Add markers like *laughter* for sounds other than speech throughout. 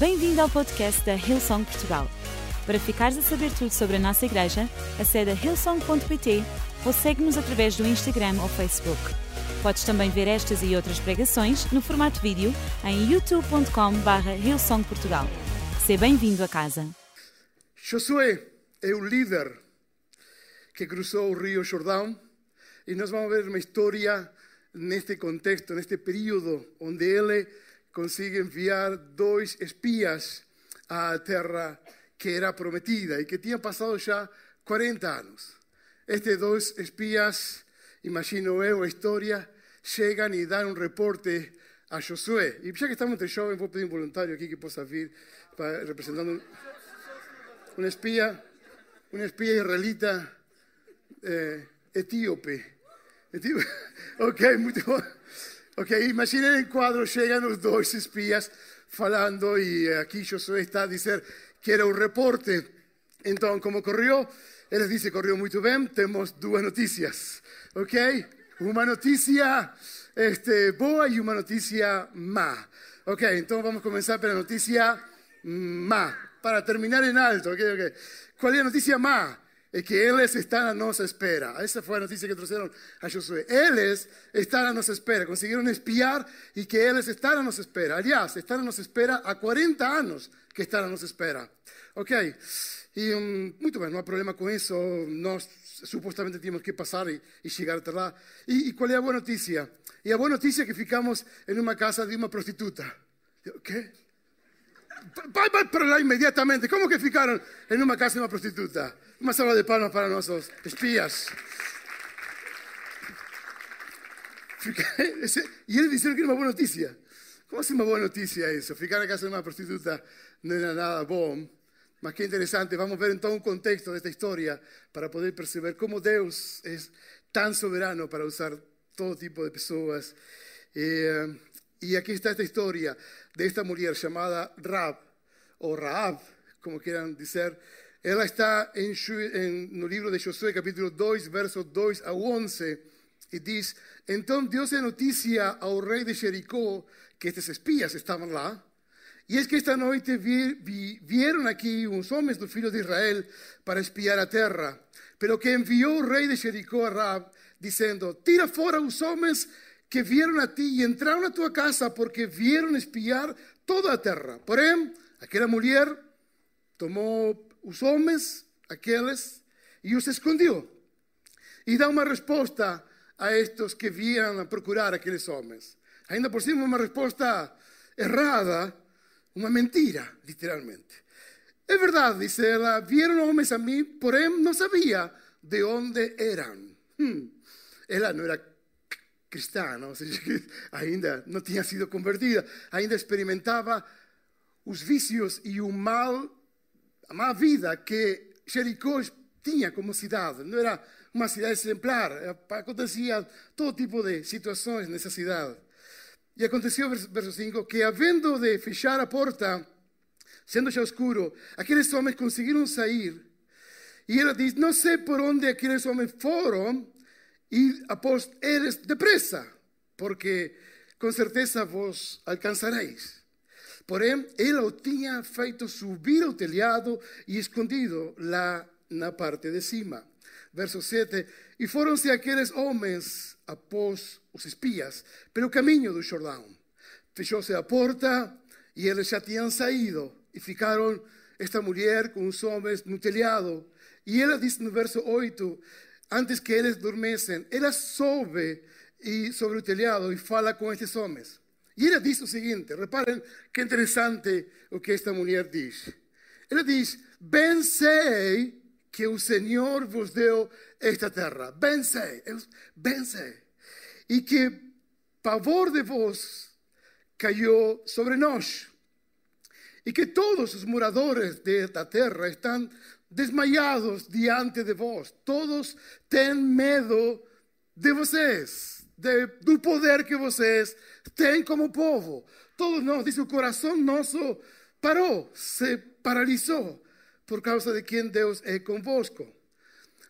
Bem-vindo ao podcast da Hillsong Portugal. Para ficares a saber tudo sobre a nossa igreja, acede a hillsong.pt ou segue-nos através do Instagram ou Facebook. Podes também ver estas e outras pregações no formato vídeo em youtube.com.br hillsongportugal. Seja bem-vindo a casa. Josué é o líder que cruzou o rio Jordão e nós vamos ver uma história neste contexto, neste período, onde ele consigue enviar dois espias à terra que era prometida e que tinha passado já 40 anos. Estes dois espias, imagino eu a história, chegam e dão um reporte a Josué. E já que estamos entre jovens, vou pedir um voluntário aqui que possa vir representando um espía, un espía israelita eh, etíope. etíope. *laughs* Ok, muito bom. Ok, imaginen el quadro, chegam os dois espias falando e aqui Josué está a dizer que era um reporte. Então, como correu? Eles dizem, correu muito bem, temos duas notícias. Ok? Uma notícia este, boa e uma notícia má. Ok, então vamos começar pela notícia má. Para terminar em alto, ok, ok. Qual é a notícia má? É que eles estão à nossa espera. Essa foi a notícia que trouxeram a Josué. Eles estão à nossa espera. Conseguiram espiar e que eles estão à nossa espera. Aliás, estão à nossa espera há 40 anos que estão à nossa espera. Ok? E um, muito bem, não há problema com isso. Nós supostamente tínhamos que passar e, e chegar até lá. E, e qual é a boa notícia? E a boa notícia é que ficamos em uma casa de uma prostituta. O quê? Vai, para lá imediatamente. Como que ficaram em uma casa de uma prostituta? Uma salva de palmas para nossos espias. *laughs* E eles disseram que era uma boa notícia. Como assim uma boa notícia isso? Ficar na casa de uma prostituta não era nada bom. Mas que interessante, vamos ver então o contexto desta história para poder perceber como Deus é tão soberano para usar todo tipo de pessoas. E, e aqui está esta história desta mulher chamada Rab, ou Raab, como queiram dizer. Ela está em, em, no livro de Josué, capítulo 2, versos 2 a 11, e diz: Então Deus deu notícia ao rei de Jericó que estes espias estavam lá. E es que esta noite vi, vi, vieron aquí uns homens dos filhos de Israel para espiar a terra. Pero que enviou o rei de Jericó a Rab, dizendo: Tira fora os homens que vieron a ti e entraron a tua casa porque vieron espiar toda a terra. Porém, aquela mulher tomou os homens, aqueles, e os escondió. E dá uma resposta a estes que vieram a procurar aqueles homens. Ainda por cima, uma resposta errada, uma mentira, literalmente. É verdade, dice ela, vieron homens a mim, porém não sabia de onde eram. Hmm. Ela não era cristã, ou seja, ainda não tinha sido convertida, ainda experimentava os vícios e o mal, a má vida que Jericó tinha como cidade. Não era uma cidade exemplar, acontecia todo tipo de situações nessa cidade. E aconteceu, verso 5, que havendo de fechar a porta, sendo já escuro, aqueles homens conseguiram sair. E ela diz: Não sei por onde aqueles homens foram, e após eles depressa, porque com certeza vos alcançareis. Porém, ela o tinha feito subir ao telhado e escondido lá na parte de cima. Verso 7: E foram-se aqueles homens após os espias pelo caminho do Jordão. Fechou-se a porta e eles já tinham saído e ficaram esta mulher com os homens no telhado. E ela diz no verso 8: antes que eles dormissem, ela sobe e sobre o telhado e fala com estes homens. E ela diz o seguinte: reparem que interessante o que esta mulher diz. Ela diz: Bem sei que o Senhor vos deu esta terra. Bem sei, bem sei. E que pavor de vós caiu sobre nós. E que todos os moradores desta terra estão desmayados diante de vós. Todos têm medo de vocês, de, do poder que vocês têm como povo. Todos nós, diz o coração nosso parou, se paralisou por causa de quem Deus é convosco.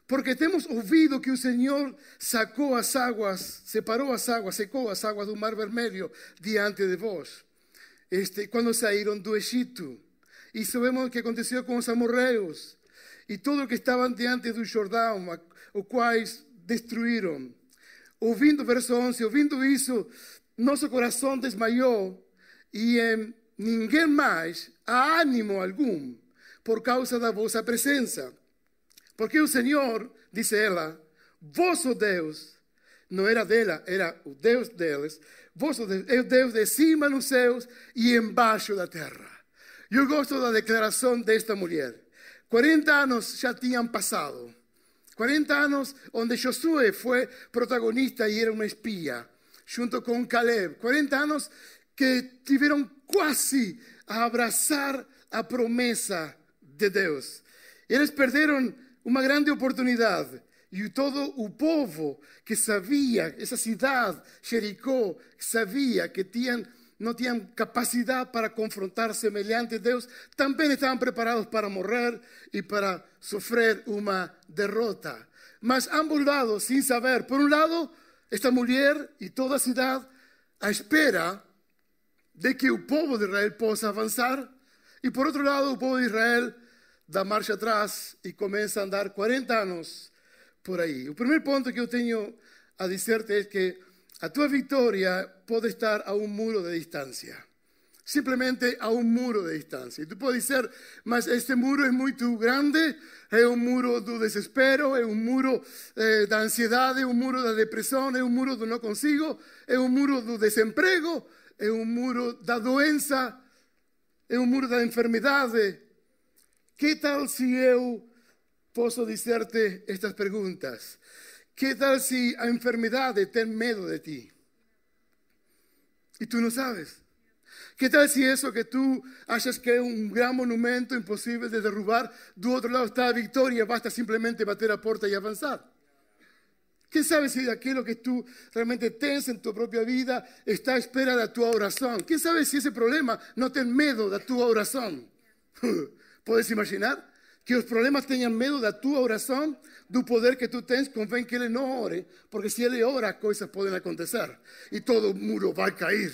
Porque temos ouvido que o Senhor sacou as águas, separou as águas, secou as águas do Mar Vermelho diante de vós. este, quando saíram do Egito. E sabemos o que aconteceu com os amorreus e todo o que estavam diante do Jordão, o quais destruíram. Ouvindo, verso 11, ouvindo isso, nosso coração desmaiou e eh, ninguém mais há ânimo algum por causa da vossa presença. Porque o Senhor, disse ela, vosso Deus, não era dela, era o Deus deles, vosso Deus, é o Deus de cima nos céus e embaixo da terra. Eu gosto da declaração desta mulher. 40 anos já tinham passado. 40 anos onde Josué foi protagonista e era uma espia, junto com Caleb. 40 anos que tiveram quase a abraçar a promessa de Deus. Eles perderam uma grande oportunidade. E todo o povo que sabia, essa cidade, Jericó, sabia que tinham, não tinham capacidade para confrontar semelhante Deus, também estavam preparados para morrer e para sofrer uma derrota. Mas ambos lados, sem saber, por um lado, esta mulher e toda a cidade à espera de que o povo de Israel possa avançar, e por outro lado, o povo de Israel dá marcha atrás e começa a andar 40 anos por aí. O primeiro ponto que eu tenho a dizer-te é que a tua vitória pode estar a um muro de distância. Simplesmente a um muro de distância. E tu pode dizer, mas este muro é muito grande, é um muro do desespero, é um muro eh, da ansiedade, é um muro da depressão, é um muro do não consigo, é um muro do desemprego, é um muro da doença, é um muro da enfermidade. Que tal se eu posso dizer-te estas perguntas? Que tal se a enfermidade tem medo de ti? E tu não sabes. Que tal se isso que tu achas que é um grande monumento impossível de derrubar, do outro lado está a vitória, basta simplesmente bater a porta e avançar? Quem sabe se aquilo que tu realmente tens em tua própria vida está à espera da tua oração? Quem sabe se esse problema não tem medo da tua oração? *laughs* Podes imaginar? Que os problemas tenham medo da tua oração, do poder que tu tens, convém que ele não ore, porque se ele ora, coisas podem acontecer e todo muro vai cair.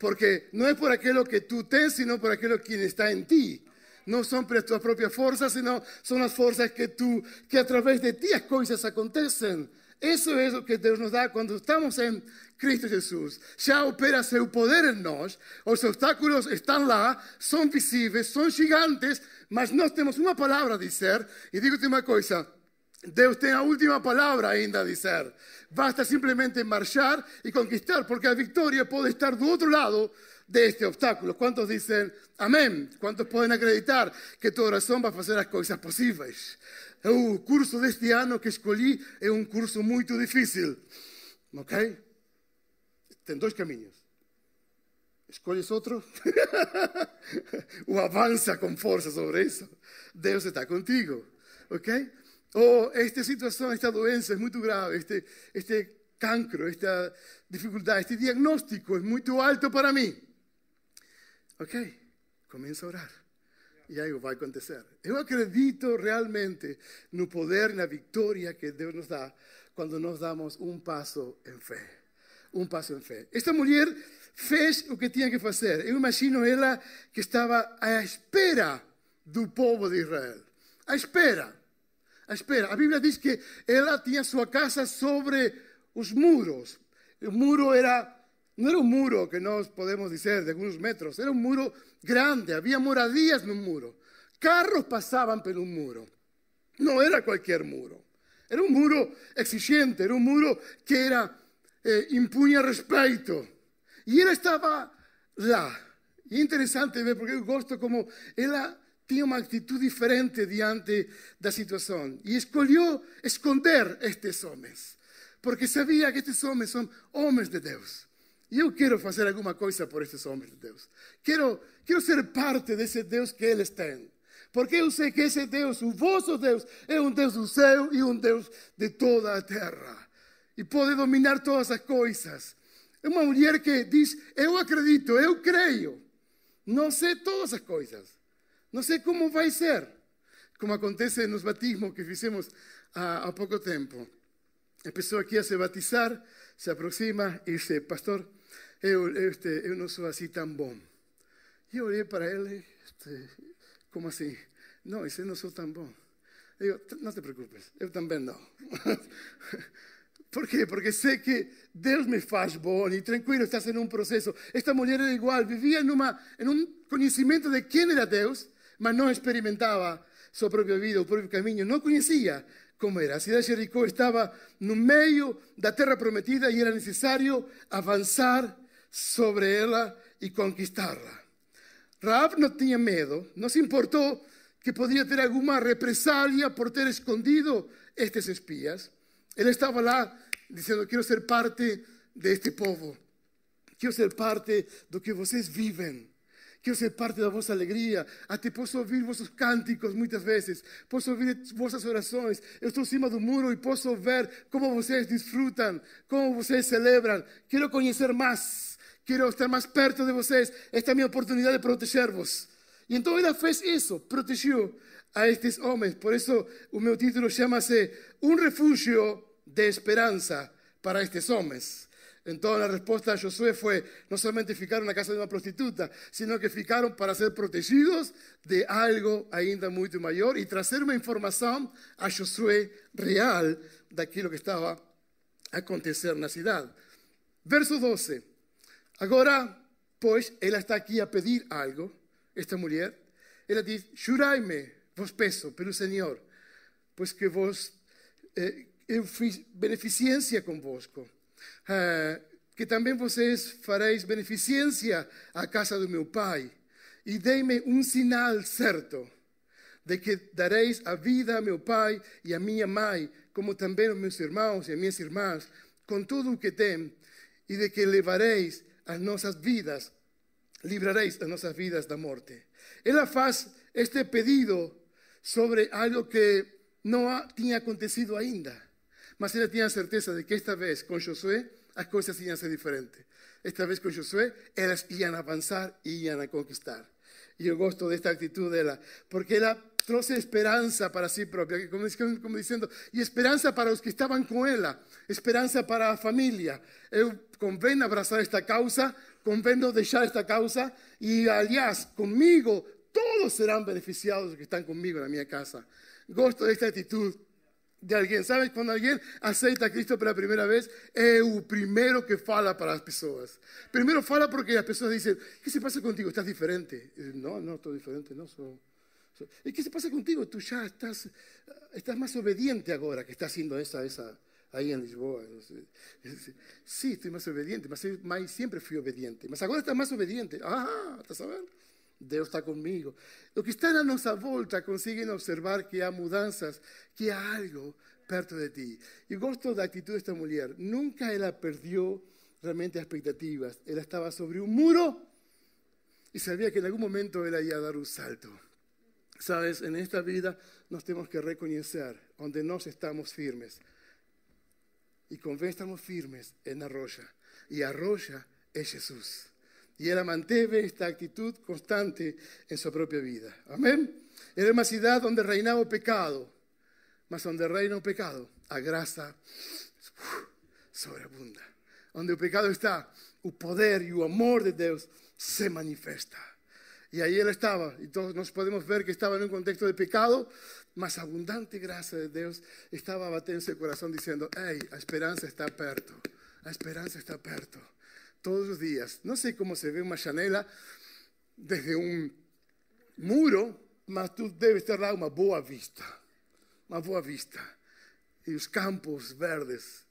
Porque não é por aquilo que tu tens, sino por aquilo que está em ti. Não são por tuas próprias forças, senão são as forças que tu, que através de ti as coisas acontecem. Isso é o que Deus nos dá quando estamos em Cristo Jesus. Já opera seu poder em nós, os obstáculos estão lá, são visíveis, são gigantes, mas nós temos uma palavra a dizer. E digo-te uma coisa: Deus tem a última palavra ainda a dizer. Basta simplesmente marchar e conquistar, porque a vitória pode estar do outro lado de este obstáculo. ¿Cuántos dicen amén? ¿Cuántos pueden acreditar que tu oração vai fazer as coisas possíveis? O curso deste ano que escolhi é um curso muito difícil. Ok? Tem dois caminhos. Escolhes outro? *laughs* ou avança com força sobre isso? Deus está contigo. Ok? Ou esta situação, esta doença é muito grave, este, este cancro, esta dificuldade, este diagnóstico é muito alto para mim. Ok, começa a orar. E aí vai acontecer. Eu acredito realmente no poder, na vitória que Deus nos dá quando nós damos um passo em fé. Um passo em fé. Esta mulher fez o que tinha que fazer. Eu imagino ela que estava à espera do povo de Israel. À espera. À espera. A Bíblia diz que ela tinha sua casa sobre os muros. O muro era não era um muro que nós podemos dizer de alguns metros, era um muro grande, havia moradias no muro. Carros passavam pelo muro. Não era qualquer muro. Era um muro exigente, era um muro que era, eh, impunha respeito. E ela estava lá. E é interessante ver, porque eu gosto como ela tinha uma atitude diferente diante da situação. E escolheu esconder estes homens. Porque sabia que estes homens são homens de Deus. E eu quero fazer alguma coisa por estes homens de Deus. Quero, quero ser parte desse Deus que eles têm. Porque eu sei que esse Deus, o vosso Deus, é um Deus do céu e um Deus de toda a terra. E pode dominar todas as coisas. É uma mulher que diz: Eu acredito, eu creio. Não sei todas as coisas. Não sei como vai ser. Como acontece nos batismos que fizemos há, há pouco tempo. A pessoa que ia se batizar se aproxima e diz: Pastor, este, eu não sou assim tão bom. E eu para ele, este, como assim? Não, isso não sou tão bom. Eu não te preocupes, eu também não. *laughs* Por quê? Porque sei que Deus me faz bom e tranquilo, estás em um processo. Esta mulher era igual, vivia numa, em um conhecimento de quem era Deus, mas não experimentava sua própria vida, o próprio caminho, não conhecia como era. A de Jericó estava no meio da terra prometida e era necessário avançar sobre ela e conquistá-la. Raab não tinha medo, não se importou que podia ter alguma represália por ter escondido estes espias. Ele estava lá dizendo: Quero ser parte deste povo, quero ser parte do que vocês vivem. Quero ser parte da vossa alegria. Até posso ouvir vossos cânticos muitas vezes. Posso ouvir vossas orações. Eu estou cima do muro e posso ver como vocês desfrutam, como vocês celebram. Quero conhecer mais. Quero estar mais perto de vocês. Esta é a minha oportunidade de proteger-vos. E então ela fez isso, protegeu a estes homens. Por isso o meu título chama-se Um refúgio de esperança para estes homens. Então a resposta de Josué foi: não somente ficaram na casa de uma prostituta, sino que ficaram para ser protegidos de algo ainda muito maior e trazer uma informação a Josué real daquilo que estava a acontecer na cidade. Verso 12. Agora, pois, ela está aqui a pedir algo, esta mulher. Ela diz: Jurai-me, vos peço, pelo Senhor, pois que vos. Eh, eu fiz beneficência convosco que também vocês fareis beneficência à casa do meu pai. E dei-me um sinal certo de que dareis a vida a meu pai e a minha mãe, como também aos meus irmãos e as minhas irmãs, com tudo o que tem, e de que levareis as nossas vidas, librareis as nossas vidas da morte. Ela faz este pedido sobre algo que não tinha acontecido ainda. Mas ela tinha certeza de que esta vez com Josué as coisas iam ser diferentes. Esta vez com Josué, elas iam avançar e iam a conquistar. E eu gosto desta atitude dela, porque ela trouxe esperança para si própria, como, como dizendo, e esperança para os que estavam com ela, esperança para a família. Eu abraçar esta causa, convém deixar esta causa, e aliás, comigo, todos serão beneficiados que estão comigo na minha casa. Gosto desta atitude de alguém. Sabe quando alguém aceita Cristo pela primeira vez, é o primeiro que fala para as pessoas. Primeiro fala porque as pessoas dizem: O que se passa contigo? ¿Estás diferente? Não, não estou diferente, não sou. Que se passa contigo? Tu já estás, estás mais obediente agora que estás haciendo essa, essa aí em Lisboa. Sim, estou mais obediente, mas, mas sempre fui obediente. Mas agora estás mais obediente. Ah, estás sabendo? Deus está comigo. Os que estão à nossa volta conseguem observar que há mudanças, que há algo perto de ti. E gosto da atitude desta mulher. Nunca ela perdeu realmente as expectativas. Ela estava sobre um muro e sabia que em algum momento ela ia dar um salto. Sabes, en esta vida nós temos que reconhecer onde nós estamos firmes. E convém estamos firmes é na rocha. E a rocha é Jesus. Y ella manteve esta actitud constante en su propia vida. Amén. Era una ciudad donde reinaba el pecado, mas donde reina el pecado, a gracia sobreabunda. Donde el pecado está, el poder y el amor de Dios se manifiesta. Y ahí él estaba, y todos nos podemos ver que estaba en un contexto de pecado, mas abundante gracia de Dios estaba batendo su corazón diciendo, hey, la esperanza está perto, la esperanza está perto todos los días. No sé cómo se ve una janela desde un muro, mas tú debes ter lá uma boa vista. Uma boa vista. E os campos verdes.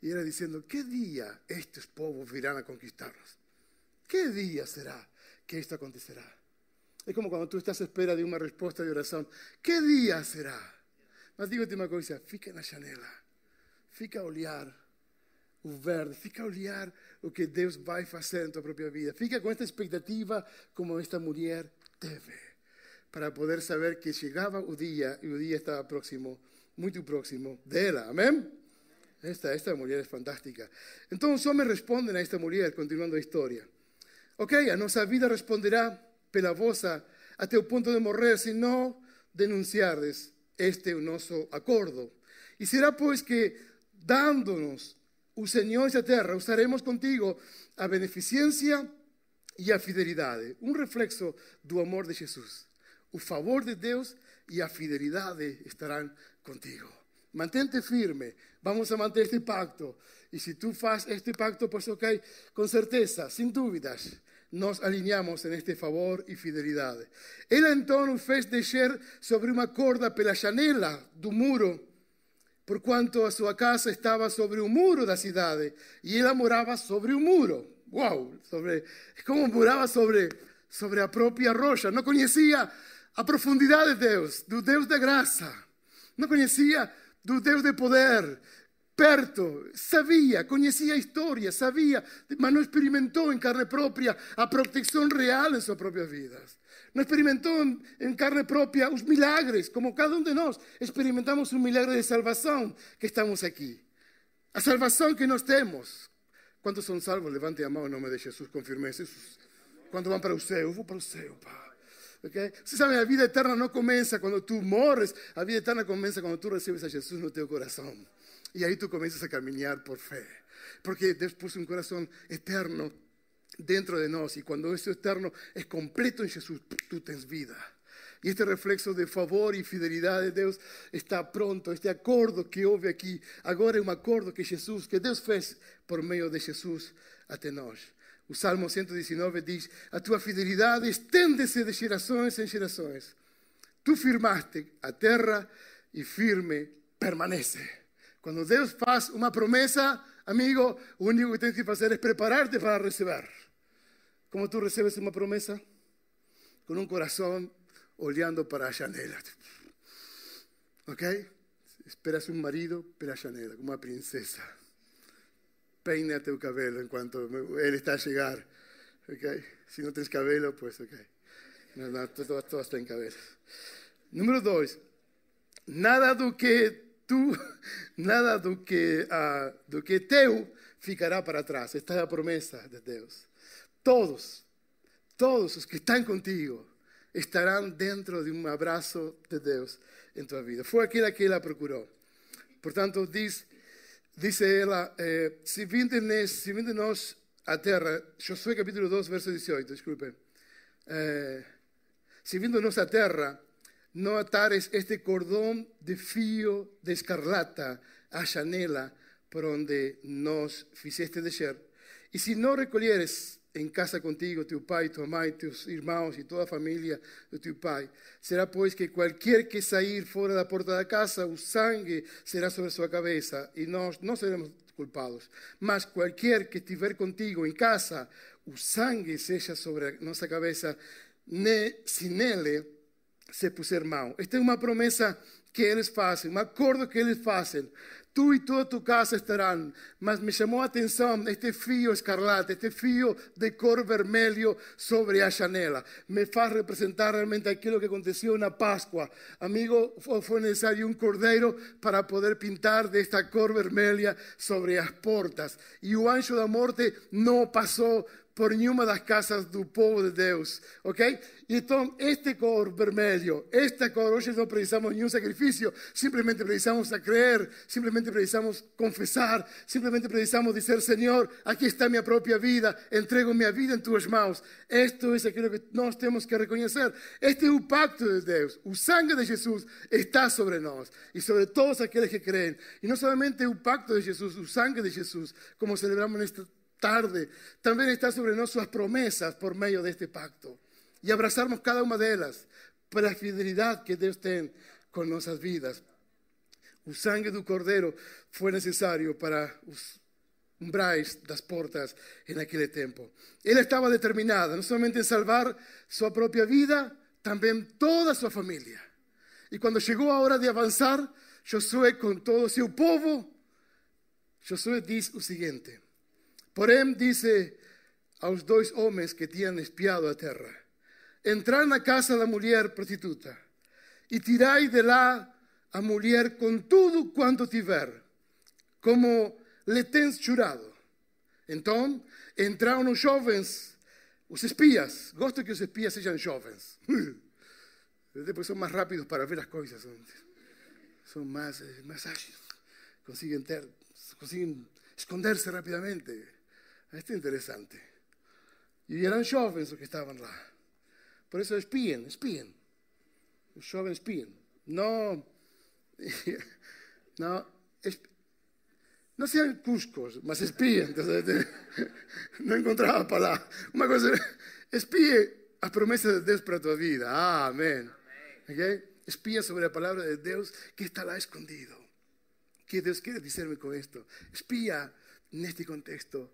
E era dizendo: Que dia estes povos virão a conquistar-nos? Que dia será que isto acontecerá? É como quando tu estás à espera de uma resposta de oração: Que dia será? Mas digo-te uma coisa: fica na janela, fica a olhar o verde, fica a olhar o que Deus vai fazer na tua própria vida. Fica com esta expectativa como esta mulher teve, para poder saber que chegava o dia e o dia estava próximo, muito próximo dela. Amém? Esta, esta mulher é fantástica. Então os homens respondem a esta mulher, continuando a história. Ok, a nossa vida responderá pela vossa até o ponto de morrer se não denunciardes este nosso acordo. E será pois que, dándonos o Señor esa terra, usaremos contigo a beneficencia e a fidelidade. Um reflexo do amor de Jesus. O favor de Deus e a fidelidade estarão contigo. Mantente firme. Vamos a manter este pacto. E se tu faz este pacto, pues ok, com certeza, sem dúvidas, nos alinhamos en este favor e fidelidade. Ele então o fez descer sobre uma corda pela janela do muro, por quanto a sua casa estava sobre o muro da cidade e ela morava sobre o muro. Uau! Sobre, como morava sobre, sobre a própria rocha. Não conhecia a profundidade de Deus, do Deus da graça. Não conhecia do Deus de poder, perto, sabía, conocía historia, sabía, mas no experimentó en carne propia a protección real en sus propias vidas. No experimentó en, carne propia los milagres, como cada uno de nosotros experimentamos un milagro de salvación que estamos aquí. A salvación que nos tenemos. ¿Cuántos son salvos? Levante la mano en nombre de Jesús con firmeza. ¿Cuántos van para? Yo para usted, pa. Okay? Você sabe, a vida eterna no comienza cuando tú morres, a vida eterna comienza cuando tú recibes a Jesús en tu corazón. Y ahí tú comienzas a caminar por fe. Porque Dios puso un corazón eterno dentro de nosotros. Y cuando eso eterno es completo en Jesús, tú tienes vida. Y este reflexo de favor y fidelidad de Dios está pronto. Este acuerdo que houve aquí, ahora es un acuerdo que Jesús, que Dios fez por medio de Jesús até nós. O Salmo 119 diz: A tua fidelidade estende-se de gerações em gerações. Tu firmaste a terra e firme permanece. Cuando Dios hace una promesa, amigo, lo único que tienes que hacer es prepararte para recibir. ¿Cómo tú recibes una promesa? Con un corazón oleando para janela. ¿Ok? Esperas un marido para janela, como una princesa. Peínate tu cabello en cuanto él está a llegar. ¿Ok? Si no tienes cabello, pues ok. No, no, cabello. Número dos. Nada do que tú, *laughs* nada do que, uh, do que teu ficará para trás. Esta é a promessa de Deus. Todos, todos os que estão contigo estarão dentro de um abraço de Deus em tua vida. Foi aquela que ela procurou. Portanto, diz, diz ela, eh, se vinde se vinde nós a terra, Josué capítulo 2, verso 18, desculpe. Eh, se vinde nós a terra, no atares este cordón de fío de escarlata a chanela por donde nos fizeste descer. Y si no recolieres en casa contigo tu pai, tu mãe, tus hermanos y toda familia de tu pai, será pues que cualquier que sair fuera de la puerta de la casa, o sangue será sobre su cabeza y nós no seremos culpados. Mas cualquier que estiver contigo en casa, o sangue seja sobre nuestra cabeza, ne, sin ele se puser mal. Esta é uma promessa que eles fazem, um acordo que eles fazem. Tu e toda tu casa estarão. Mas me chamou a atenção este fio escarlate, este fio de cor vermelho sobre a janela. Me faz representar realmente aquilo que aconteceu na Páscoa. Amigo, foi necessário um cordeiro para poder pintar desta cor vermelha sobre as portas. E o anjo da morte não passou por nenhuma das casas do povo de Deus, ok? Então, este cor vermelho, esta cor, hoje não precisamos nenhum sacrifício, simplesmente precisamos a crer, simplesmente precisamos confessar, simplesmente precisamos dizer, Senhor, aqui está minha própria vida, entrego minha vida em tuas mãos. Isto é aquilo que nós temos que reconhecer. Este é o pacto de Deus. O sangue de Jesus está sobre nós e sobre todos aqueles que creem. E não somente o pacto de Jesus, o sangue de Jesus, como celebramos nesta tarde, también está sobre nosotros promesas por medio de este pacto. Y abrazarnos cada una de ellas por la fidelidad que Dios tiene con nuestras vidas. El sangre del cordero fue necesario para umbrais las puertas en aquel tiempo. Él estaba determinado no solamente en salvar su propia vida, también toda su familia. Y cuando llegó a hora de avanzar, Josué con todo su pueblo, Josué dice lo siguiente. Porém, disse aos dois homens que tinham espiado a terra: Entrai na casa da mulher prostituta e tirai de lá a mulher com tudo quanto tiver, como lhe tens jurado. Então entraram os jovens, os espias. Gosto que os espias sejam jovens. *laughs* Depois são mais rápidos para ver as coisas. São mais, mais ágeis. Conseguem esconder-se rapidamente. Esto es interesante. Y eran jóvenes los que estaban lá. Por eso espíen, espíen. Los jóvenes espíen. No, *laughs* no, no sean cuscos, mas espíen. *laughs* no encontraba palabra. Una cosa, espíe a promesa de Dios para tu vida. Amén. Okay? Espía sobre la palabra de Dios que está lá escondido. ¿Qué Dios quiere decirme con esto? Espía en este contexto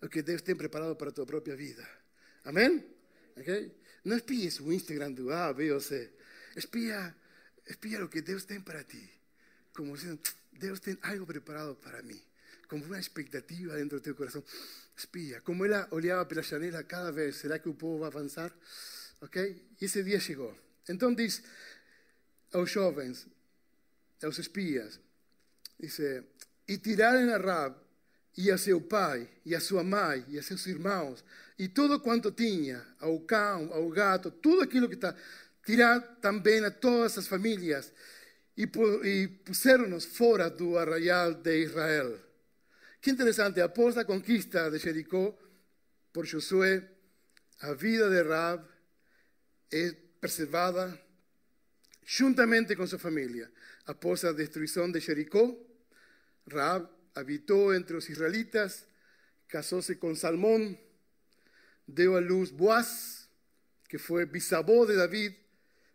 lo que Dios tiene preparado para tu propia vida. Amén. Okay? No espíes su Instagram de A, B o C. Espía, espía lo que Dios tiene para ti. Como diciendo, Dios tiene algo preparado para mí. Como una expectativa dentro de tu corazón. Espía. Como él oleaba por la llanera cada vez, ¿será que el pueblo va a avanzar? Okay? Y ese día llegó. Entonces, a los jóvenes, a los espías, dice, y tiraron a Rab y a su pai, y a su mãe, y a sus hermanos, y todo cuanto tenía, ao cão, ao gato, tudo aquilo que está, tirar também a todas as famílias, e, e puseram-nos fora do arraial de Israel. Que interessante, após a conquista de Jericó por Josué, a vida de Rab é preservada juntamente con su familia. Após a destrucción de Jericó, Raab habitó entre los israelitas, casóse con Salmón, dio a luz Boaz, que fue bisabó de David,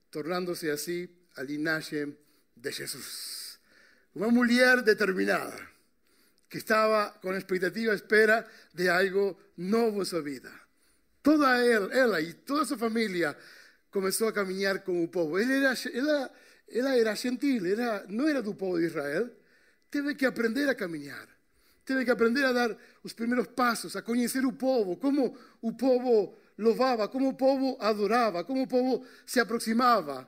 tornándose así al linaje de Jesús. Una mujer determinada, que estaba con expectativa, espera de algo nuevo en su vida. Toda él, ella y toda su familia comenzó a caminar con un pueblo. Él era, era gentil, era, no era del pueblo de Israel. Teve que aprender a caminar. Teve que aprender a dar los primeros pasos, a conocer un pueblo, cómo un pueblo louvaba, cómo el pueblo adoraba, cómo el pueblo se aproximaba.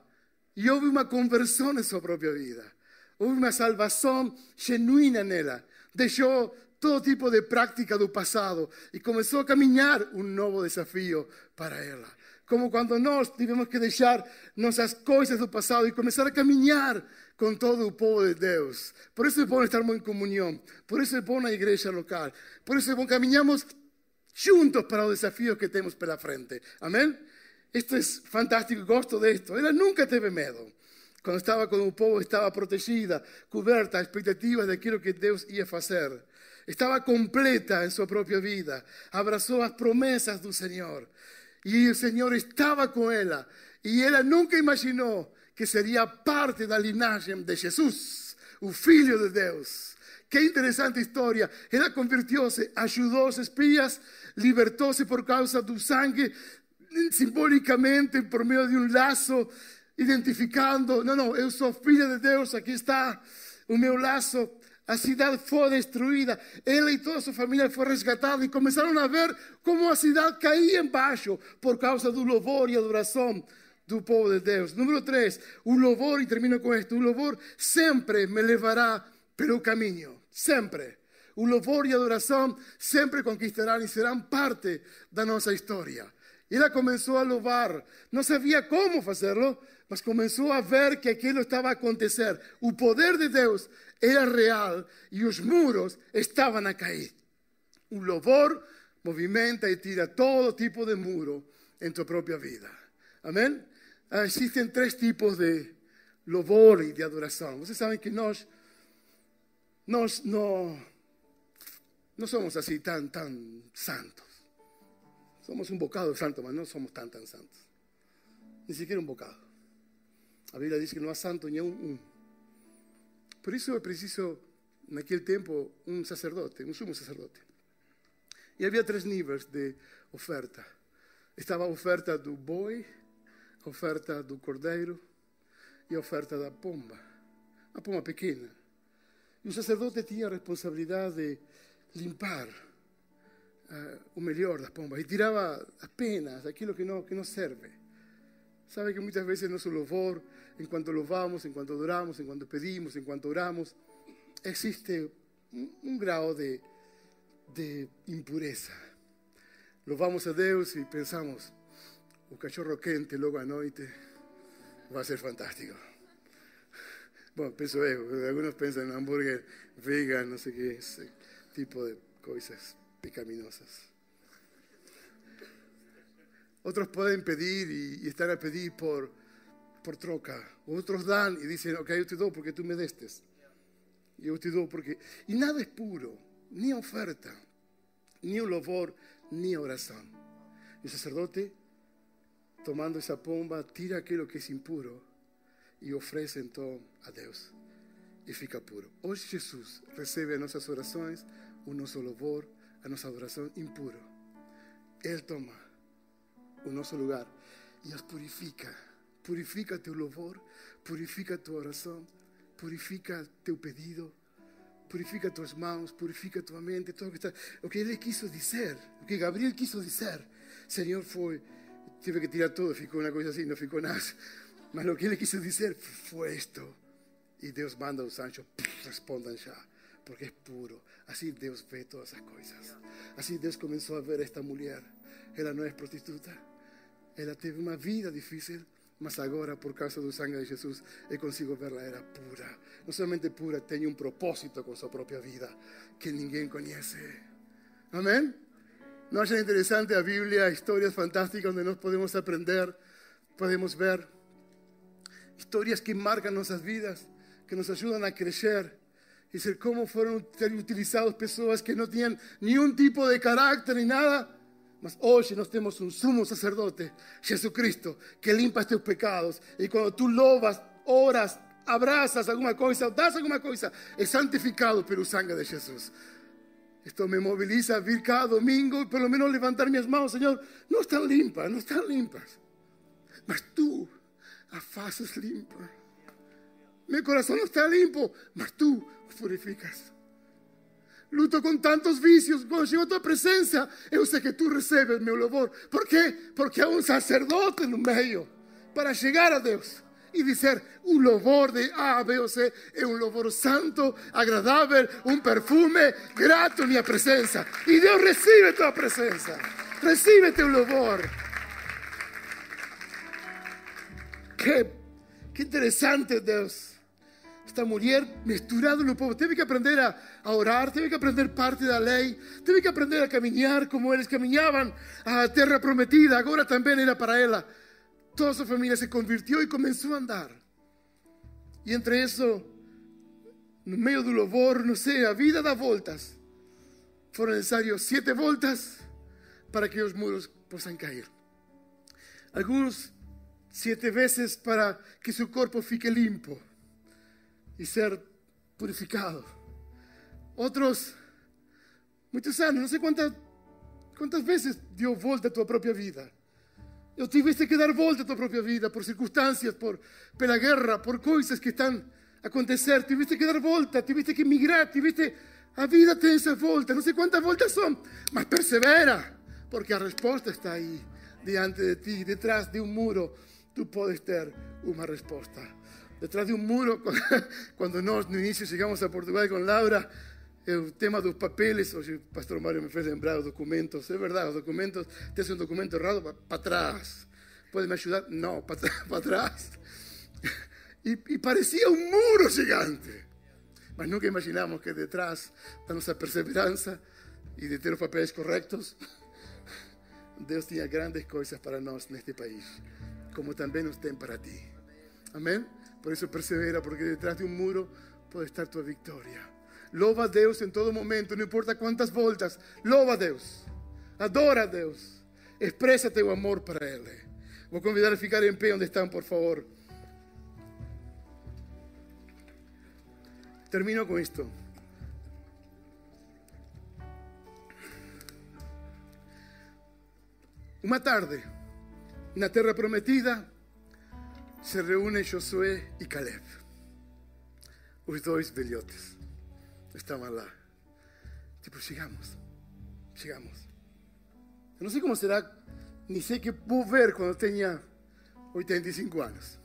Y hubo una conversión en su propia vida. Hubo una salvación genuina en ella. Dejó todo tipo de práctica del pasado y comenzó a caminar un nuevo desafío para ella como cuando nós tivemos que deixar nossas coisas do passado e começar a caminhar com todo o povo de Deus. Por isso é bom estarmos em comunhão, por isso é bom na igreja local, por isso é bom caminhamos juntos para os desafios que temos pela frente. Amém? Isto é fantástico, gosto disto. Ela nunca teve medo. Quando estava com o povo, estava protegida, coberta, expectativas daquilo que Deus ia fazer. Estava completa em sua própria vida. Abraçou as promessas do Senhor. Y el Señor estaba con ella. Y ella nunca imaginó que sería parte del linaje de Jesús, un hijo de Dios. Qué interesante historia. Ella convirtióse, ayudó a los espías, libertóse por causa de sangre, simbólicamente por medio de un lazo, identificando, no, no, yo soy filha de Dios, aquí está o meu lazo. A cidade foi destruída. Ela e toda a sua família foram resgatados e começaram a ver como a cidade caía embaixo por causa do louvor e adoração do povo de Deus. Número 3, o louvor, e termino com isto: o louvor sempre me levará pelo caminho. Sempre. O louvor e a adoração sempre conquistarão e serão parte da nossa história. Ela começou a louvar, não sabia como fazê-lo, mas começou a ver que aquilo estava a acontecer. O poder de Deus era real y los muros estaban a caer. Un louvor movimenta y tira todo tipo de muro en tu propia vida. Amén. Ah, existen tres tipos de louvor y de adoración. Ustedes saben que nos, no, no somos así tan, tan santos. Somos un bocado santo, pero no somos tan, tan santos. Ni siquiera un bocado. La Biblia dice que no es santo ni un por eso es preciso, en aquel tiempo, un sacerdote, un sumo sacerdote. Y había tres niveles de oferta. Estaba a oferta do boi, a oferta do cordeiro e a oferta da pomba. Uma pomba pequena. E o sacerdote tinha a responsabilidade de limpar uh, o melhor das pombas e tirava apenas aquilo que não, que não serve. Sabe que muchas veces nuestro louvor, en cuanto louvamos, en cuanto adoramos, en cuanto pedimos, en cuanto oramos, existe un, grado de, de impureza. Louvamos a Deus y pensamos, o cachorro quente logo à noite va a ser fantástico. Bueno, penso eu, algunos piensan en hambúrguer vegan, no sé qué, ese tipo de cosas pecaminosas. Otros pueden pedir y, y están a pedir por, por troca. Otros dan y dicen, ok, yo te doy porque tú me destes. Yo te doy porque... Y nada es puro, ni oferta, ni un louvor, ni oración. El sacerdote, tomando esa pomba, tira aquello que es impuro y ofrece entonces a Dios. Y fica puro. Hoy Jesús recibe nuestras oraciones un nosso louvor, a nuestra adoración impuro. Él toma nuestro lugar y nos purifica. Purifica tu louvor, purifica tu oración, purifica tu pedido, purifica tus manos, purifica tu mente, todo lo que está. Lo que Él quiso decir, lo que Gabriel quiso decir, Señor fue, tuve que tirar todo, ficou una cosa así, no ficou nada. *laughs* Mas lo que Él quiso decir fue esto. Y Dios manda a los anjos, respondan ya, porque es puro. Así Dios ve todas esas cosas. Así Dios comenzó a ver a esta mujer. Ella no es prostituta. Ella tuvo una vida difícil, mas agora, por causa do sangue de Jesus, eu consigo verla, era pura. Não somente pura, tem um propósito com sua própria vida, que ninguém conhece. Amém? ¿No es interesante a Biblia, historias fantásticas donde nos podemos aprender, podemos ver historias que marcan nuestras vidas, que nos ayudan a crecer? Y decir cómo fueron utilizados personas que no tenían ni un tipo de carácter ni nada. Mas hoy nos tenemos un sumo sacerdote, Jesucristo, que limpa estos pecados. Y cuando tú lobas, oras, abrazas alguna cosa, das alguna cosa, es santificado por el sangre de Jesús. Esto me moviliza a vir cada domingo y por lo menos levantar mis manos, Señor. No están limpas, no están limpas. Mas tú a faces limpa. Mi corazón no está limpio, mas tú purificas. Luto con tantos vicios. Cuando llego a tu presencia, yo sé que tú recibes mi louvor. ¿Por qué? Porque hay un sacerdote en el medio para llegar a Dios y decir un louvor de A, B o C es un louvor santo, agradable, un perfume grato en mi presencia. Y Dios recibe tu presencia, recibe tu louvor. Qué, qué interesante Dios. Esta mujer misturada no povo. Teve que aprender a, orar, teve que aprender parte da lei, teve que aprender a caminhar como eles a terra prometida. Agora também era para ela. Toda sua família se convirtió e começou a andar. E entre isso, no meio do louvor, não sei, a vida dá voltas. Foram necessários sete voltas para que os muros possam cair. Alguns sete vezes para que su cuerpo fique limpo y ser purificado. Otros, muchos años, no sé cuántas, cuántas veces dio vuelta a tu propia vida. O tuviste que dar vuelta a tu propia vida por circunstancias, por, por la guerra, por cosas que están a acontecer. Tuviste que dar vuelta, tuviste que emigrar, tuviste... A vida tem esas vueltas, no sé cuántas vueltas son, mas persevera, porque la respuesta está ahí, diante de ti, detrás de un muro tú puedes tener una respuesta. Detrás de un muro, *laughs* cuando nos no inicio llegamos a Portugal con Laura, el tema de los papeles, oye, pastor Mario me fue lembrar los documentos, es verdad, los documentos, te hace un documento errado, para atrás. ¿Puede me ayudar? No, para *laughs* atrás. Y, y, parecía un muro gigante. Mas nunca imaginamos que detrás de nuestra perseverancia y de tener los papeles correctos, *laughs* Dios tenía grandes cosas para nosotros en este país como también den para ti. Amén. Por eso persevera, porque detrás de un muro puede estar tu victoria. Loba a Dios en todo momento, no importa cuántas vueltas. Loba a Dios. Adora a Dios. Exprésate tu amor para Él. Voy a convidar a ficar en pie donde están, por favor. Termino con esto. Una tarde la tierra prometida, se reúnen Josué y Caleb. Los dos velhotes estaban lá. Tipo, chegamos, chegamos. Eu não sei como será, nem sei que vou ver quando tenha 85 anos.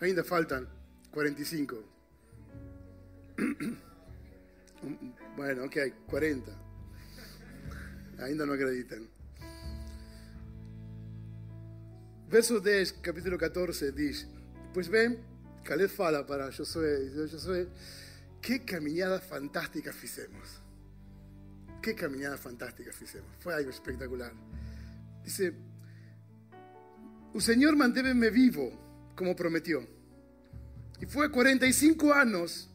Ainda faltam 45. Bueno, ok, 40. Ainda não acreditam. Verso 10, capítulo 14, dice, pues ven, Caleb fala para Josué, dice, Josué, qué caminada fantástica hicimos. Qué caminada fantástica hicimos. Fue algo espectacular. Dice, o Señor manteve-me vivo, como prometió. Y fue 45 años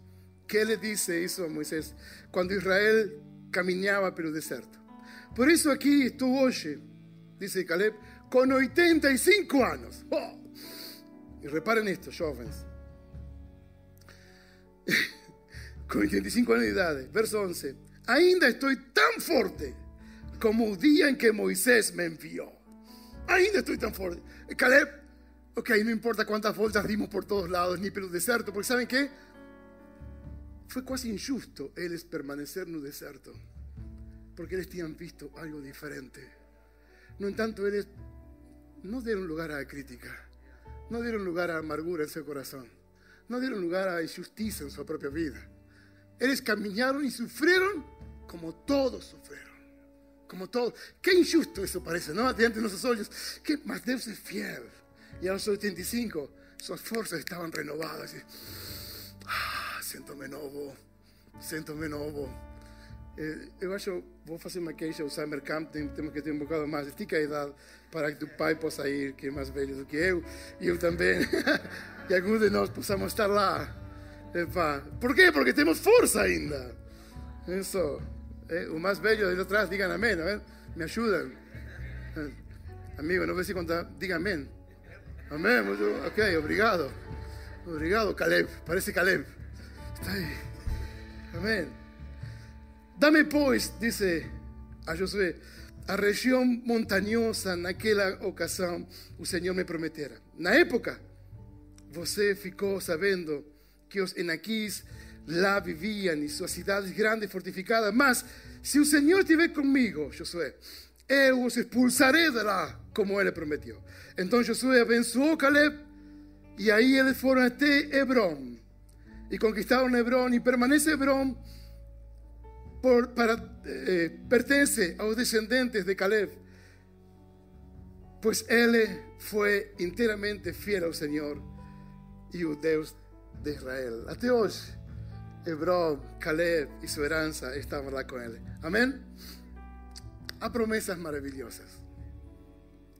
que Él le dice eso a Moisés, cuando Israel caminaba pelo deserto. Por eso aquí estou hoje, dice Caleb, con 85 anos. Oh! E reparem nisto, jovens. *laughs* com 85 anos de idade, verso 11. Ainda estou tão forte como o dia em que Moisés me enviou. Ainda estou tão forte. Caleb, ok, não importa quantas voltas dimos por todos lados, ni pelo deserto, porque sabem que foi quase injusto eles permanecer no deserto, porque eles tinham visto algo diferente. No entanto, eles no dieron lugar a la crítica, no dieron lugar a amargura en su corazón, no dieron lugar a injusticia en su propia vida. Ellos caminaron y sufrieron como todos sufrieron. Como todos. Qué injusto eso parece, ¿no? Diante de nuestros ojos. Que más Dios es fiel. Y a los 85 sus fuerzas estaban renovadas. Y, ah, siento-me novo, siento-me novo. Eh, eu acho, vou fazer uma queixa ao Summer Camp, tem, temos que ter um bocado mais, estica a idade para que o pai possa ir, que é mais velho do que eu, e eu também, *laughs* e alguns de nós possamos estar lá. Epa. Por quê? Porque temos força ainda. Isso. Eh, o mais velho de atrás, digam amém, me ajudam. Eh, amigo, não vê se contar, diga amém. Amém, muito, ok, obrigado. Obrigado, Caleb, parece Caleb. Está aí. Amém. Dame, pois, disse a Josué, a região montanhosa naquela ocasião o Senhor me prometera. Na época, você ficou sabendo que os enaquis lá viviam e suas cidades grandes fortificadas. Mas se o Senhor estiver comigo, Josué, eu os expulsarei de lá, como ele prometeu. Então Josué abençoou Caleb e aí eles foram até Hebrón e conquistaram Hebrón e permanece Hebrón por, eh, pertenece a los descendientes de Caleb, pues él fue enteramente fiel al Señor y el Dios de Israel. Hasta hoy, Hebrón, Caleb y su heranza estaban lá con él. Amén. Há promesas maravillosas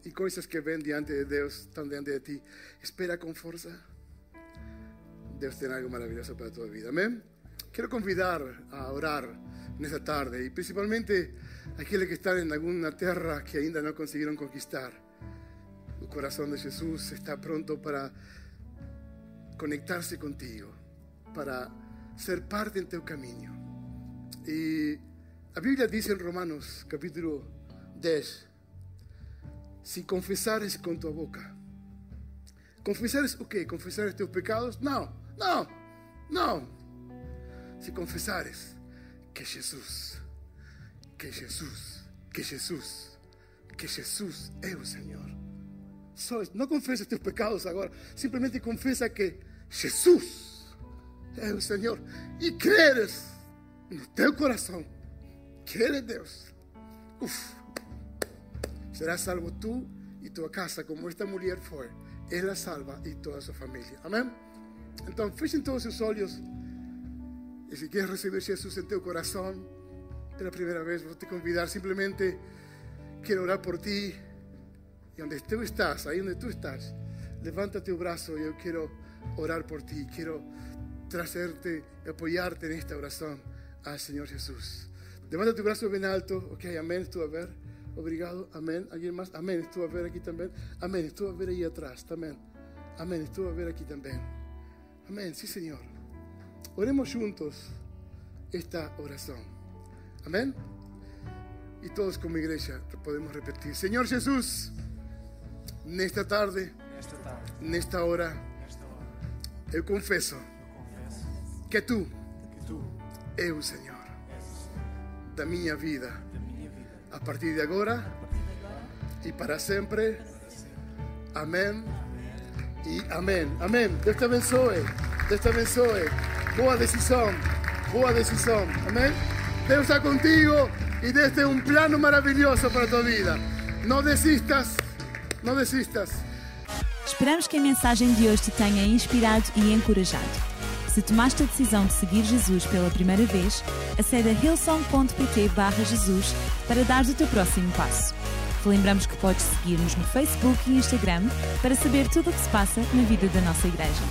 y cosas que ven diante de Dios, están diante de ti. Espera con fuerza. Dios tiene algo maravilloso para tu vida. Amén. Quiero convidar a orar nessa tarde e principalmente aqueles que estão em alguma terra que ainda não conseguiram conquistar. O coração de Jesus está pronto para conectar-se contigo, para ser parte do teu caminho. E a Bíblia diz em Romanos, capítulo 10, se confessares com tua boca, confessares o quê? Confessares teus pecados? Não, não, não. Se confessares que Jesus, que Jesus, que Jesus, que Jesus é o Senhor. Só, não confessa teus pecados agora, simplesmente confessa que Jesus é o Senhor e creres no teu coração que Ele é Deus. Uf, serás salvo tu e tua casa, como esta mulher foi. Ela salva e toda a sua família. Amém? Então, fechem todos os olhos. Y si quieres recibir Jesús en tu corazón, de la primera vez, a te convidar. Simplemente quiero orar por ti. Y donde tú estás, ahí donde tú estás, levanta tu brazo. Yo quiero orar por ti. Quiero traerte, apoyarte en esta oración al Señor Jesús. Levanta tu brazo bien alto. Ok, amén. Estuvo a ver. Obrigado. Amén. ¿Alguien más? Amén. Estuvo a ver aquí también. Amén. Estuvo a ver ahí atrás también. Amén. Estuvo a ver aquí también. Amén. Sí, Señor. Oremos juntos esta oración. Amén. Y todos como iglesia podemos repetir. Señor Jesús, en esta tarde, en esta hora, yo confieso que tú, eu, Señor, da mi vida, a partir de ahora y para siempre. Amén y amén. Amén. Dios te abençoe. Dios te abençoe. Boa decisão, boa decisão, amém? Deus está contigo e desde um plano maravilhoso para a tua vida. Não desistas, não desistas. Esperamos que a mensagem de hoje te tenha inspirado e encorajado. Se tomaste a decisão de seguir Jesus pela primeira vez, acede a hillsong.pt/jesus para dar o teu próximo passo. Relembramos que podes seguir-nos no Facebook e Instagram para saber tudo o que se passa na vida da nossa igreja.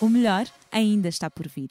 O melhor ainda está por vir.